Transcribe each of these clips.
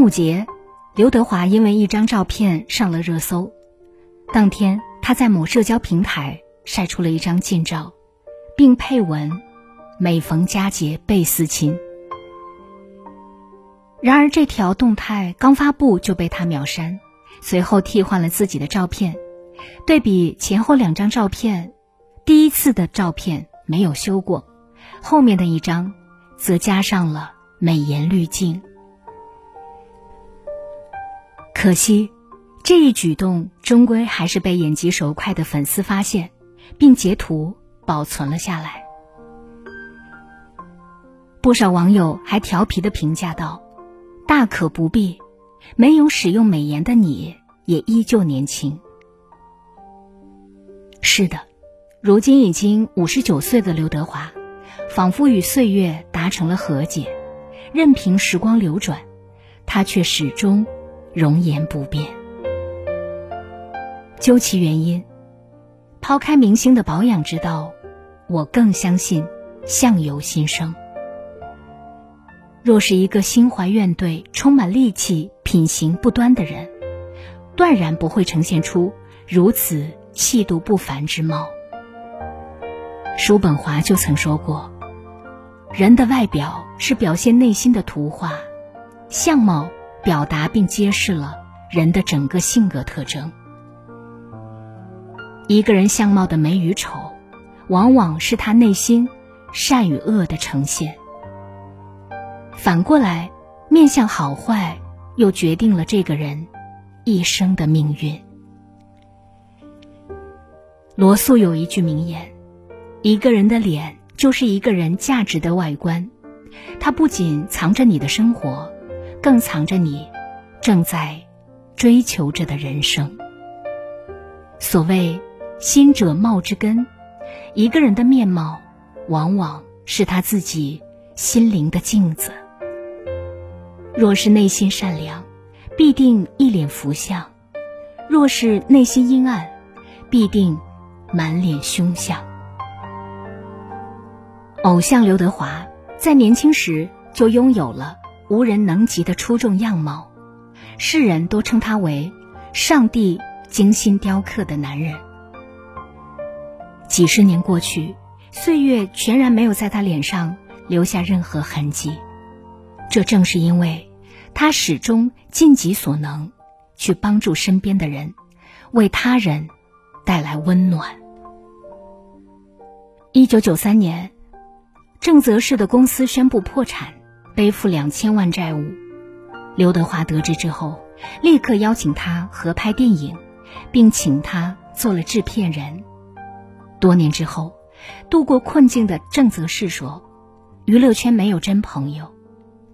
端午节，刘德华因为一张照片上了热搜。当天，他在某社交平台晒出了一张近照，并配文：“每逢佳节倍思亲。”然而，这条动态刚发布就被他秒删，随后替换了自己的照片。对比前后两张照片，第一次的照片没有修过，后面的一张则加上了美颜滤镜。可惜，这一举动终归还是被眼疾手快的粉丝发现，并截图保存了下来。不少网友还调皮的评价道：“大可不必，没有使用美颜的你也依旧年轻。”是的，如今已经五十九岁的刘德华，仿佛与岁月达成了和解，任凭时光流转，他却始终。容颜不变。究其原因，抛开明星的保养之道，我更相信相由心生。若是一个心怀怨怼、充满戾气、品行不端的人，断然不会呈现出如此气度不凡之貌。叔本华就曾说过：“人的外表是表现内心的图画，相貌。”表达并揭示了人的整个性格特征。一个人相貌的美与丑，往往是他内心善与恶的呈现。反过来，面相好坏又决定了这个人一生的命运。罗素有一句名言：“一个人的脸就是一个人价值的外观，它不仅藏着你的生活。”更藏着你正在追求着的人生。所谓“心者貌之根”，一个人的面貌，往往是他自己心灵的镜子。若是内心善良，必定一脸福相；若是内心阴暗，必定满脸凶相。偶像刘德华在年轻时就拥有了。无人能及的出众样貌，世人都称他为“上帝精心雕刻的男人”。几十年过去，岁月全然没有在他脸上留下任何痕迹。这正是因为，他始终尽己所能，去帮助身边的人，为他人带来温暖。一九九三年，郑则仕的公司宣布破产。背负两千万债务，刘德华得知之后，立刻邀请他合拍电影，并请他做了制片人。多年之后，度过困境的郑则仕说：“娱乐圈没有真朋友，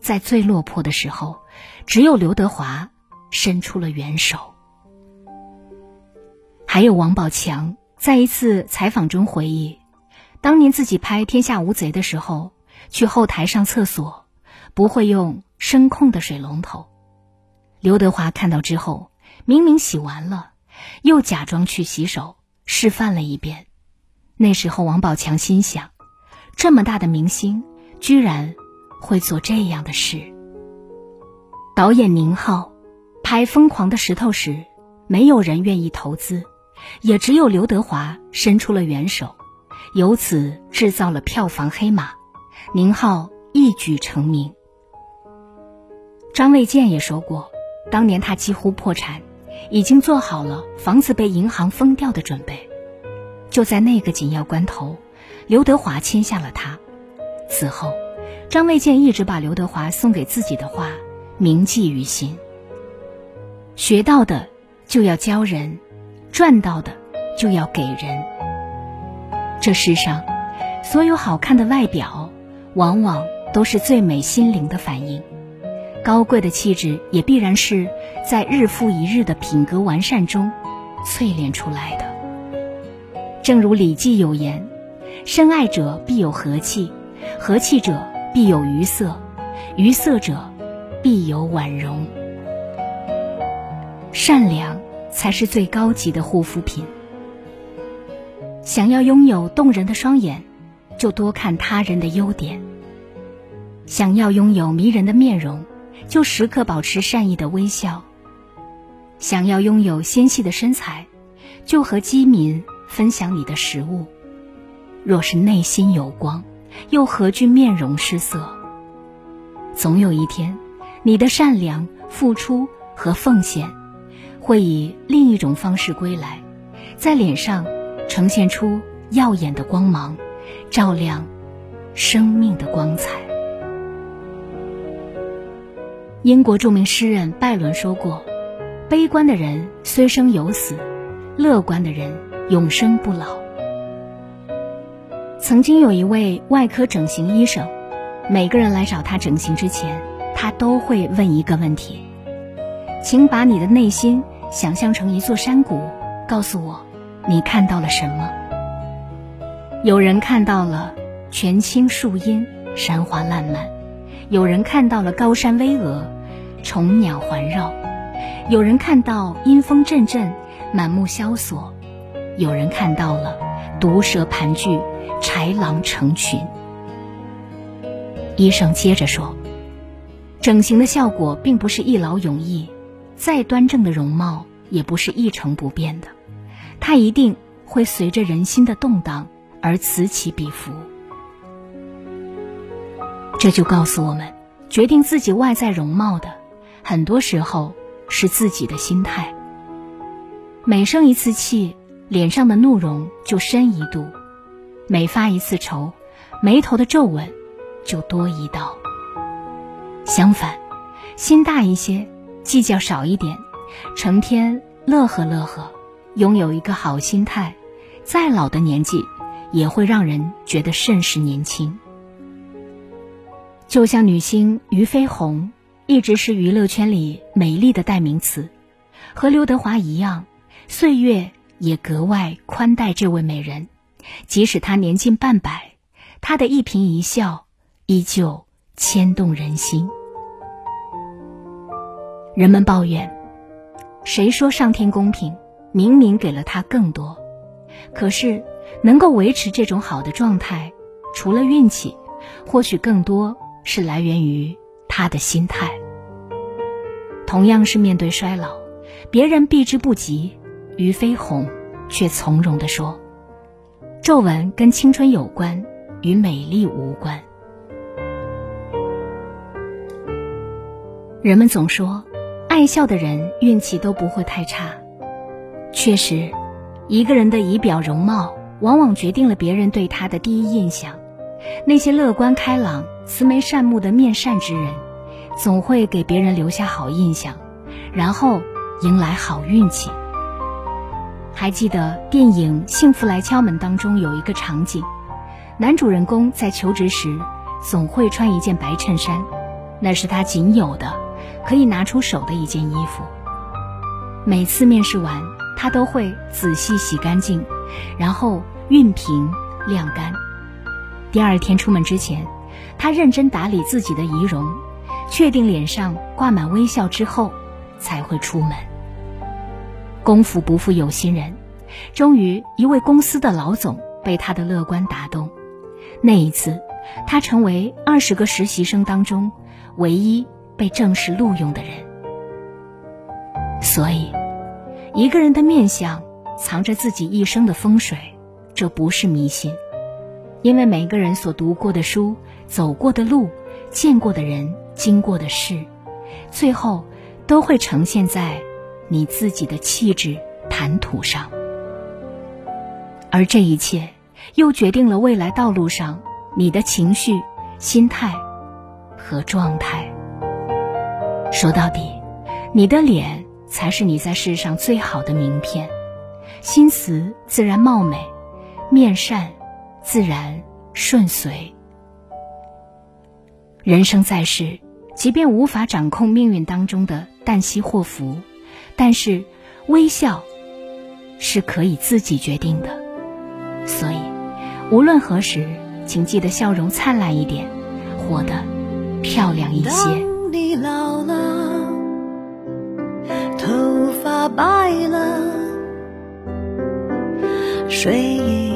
在最落魄的时候，只有刘德华伸出了援手。”还有王宝强在一次采访中回忆，当年自己拍《天下无贼》的时候，去后台上厕所。不会用声控的水龙头，刘德华看到之后，明明洗完了，又假装去洗手，示范了一遍。那时候，王宝强心想：这么大的明星，居然会做这样的事。导演宁浩拍《疯狂的石头》时，没有人愿意投资，也只有刘德华伸出了援手，由此制造了票房黑马，宁浩一举成名。张卫健也说过，当年他几乎破产，已经做好了房子被银行封掉的准备。就在那个紧要关头，刘德华签下了他。此后，张卫健一直把刘德华送给自己的话铭记于心：学到的就要教人，赚到的就要给人。这世上，所有好看的外表，往往都是最美心灵的反应。高贵的气质也必然是在日复一日的品格完善中淬炼出来的。正如《礼记》有言：“深爱者必有和气，和气者必有愉色，愉色者必有婉容。”善良才是最高级的护肤品。想要拥有动人的双眼，就多看他人的优点；想要拥有迷人的面容，就时刻保持善意的微笑；想要拥有纤细的身材，就和饥民分享你的食物。若是内心有光，又何惧面容失色？总有一天，你的善良、付出和奉献，会以另一种方式归来，在脸上。呈现出耀眼的光芒，照亮生命的光彩。英国著名诗人拜伦说过：“悲观的人虽生有死，乐观的人永生不老。”曾经有一位外科整形医生，每个人来找他整形之前，他都会问一个问题：“请把你的内心想象成一座山谷，告诉我。”你看到了什么？有人看到了泉清树阴、山花烂漫；有人看到了高山巍峨、虫鸟环绕；有人看到阴风阵阵、满目萧索；有人看到了毒蛇盘踞、豺狼成群。医生接着说：“整形的效果并不是一劳永逸，再端正的容貌也不是一成不变的。”它一定会随着人心的动荡而此起彼伏。这就告诉我们，决定自己外在容貌的，很多时候是自己的心态。每生一次气，脸上的怒容就深一度；每发一次愁，眉头的皱纹就多一道。相反，心大一些，计较少一点，成天乐呵乐呵。拥有一个好心态，再老的年纪也会让人觉得甚是年轻。就像女星俞飞鸿一直是娱乐圈里美丽的代名词，和刘德华一样，岁月也格外宽待这位美人。即使她年近半百，她的一颦一笑依旧牵动人心。人们抱怨，谁说上天公平？明明给了他更多，可是能够维持这种好的状态，除了运气，或许更多是来源于他的心态。同样是面对衰老，别人避之不及，俞飞鸿却从容地说：“皱纹跟青春有关，与美丽无关。”人们总说，爱笑的人运气都不会太差。确实，一个人的仪表容貌往往决定了别人对他的第一印象。那些乐观开朗、慈眉善目的面善之人，总会给别人留下好印象，然后迎来好运气。还记得电影《幸福来敲门》当中有一个场景，男主人公在求职时总会穿一件白衬衫，那是他仅有的可以拿出手的一件衣服。每次面试完。他都会仔细洗干净，然后熨平晾干。第二天出门之前，他认真打理自己的仪容，确定脸上挂满微笑之后，才会出门。功夫不负有心人，终于一位公司的老总被他的乐观打动。那一次，他成为二十个实习生当中唯一被正式录用的人。所以。一个人的面相藏着自己一生的风水，这不是迷信，因为每个人所读过的书、走过的路、见过的人、经过的事，最后都会呈现在你自己的气质谈吐上，而这一切又决定了未来道路上你的情绪、心态和状态。说到底，你的脸。才是你在世上最好的名片，心慈自然貌美，面善自然顺遂。人生在世，即便无法掌控命运当中的旦夕祸福，但是微笑是可以自己决定的。所以，无论何时，请记得笑容灿烂一点，活得漂亮一些。当你老了，头发白了，睡意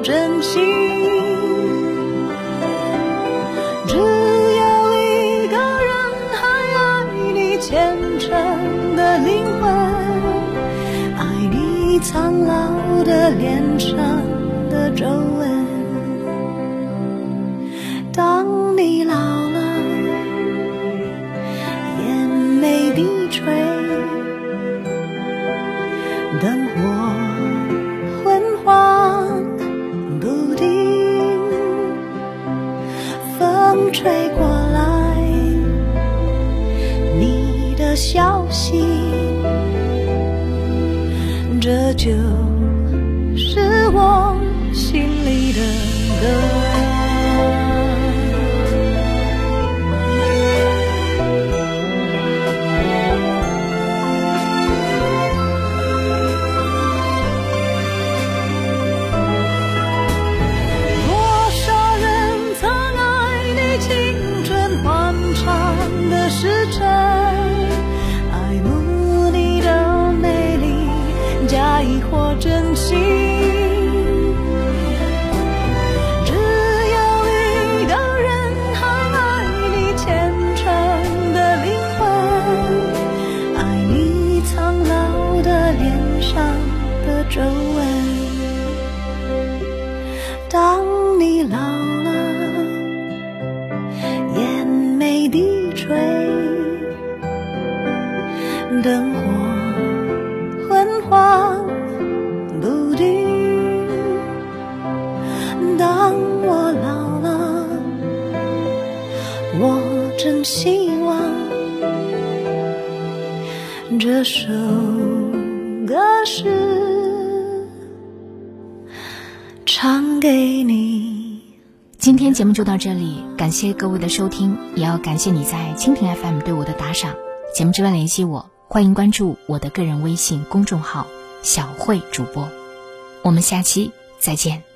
真心。只有一个人还爱你虔诚的灵魂，爱你苍老的脸上的皱纹。这就是我心里的灯火昏黄不定。当我老了，我真希望这首歌是。唱给你。今天节目就到这里，感谢各位的收听，也要感谢你在蜻蜓 FM 对我的打赏。节目之外联系我，欢迎关注我的个人微信公众号“小慧主播”。我们下期再见。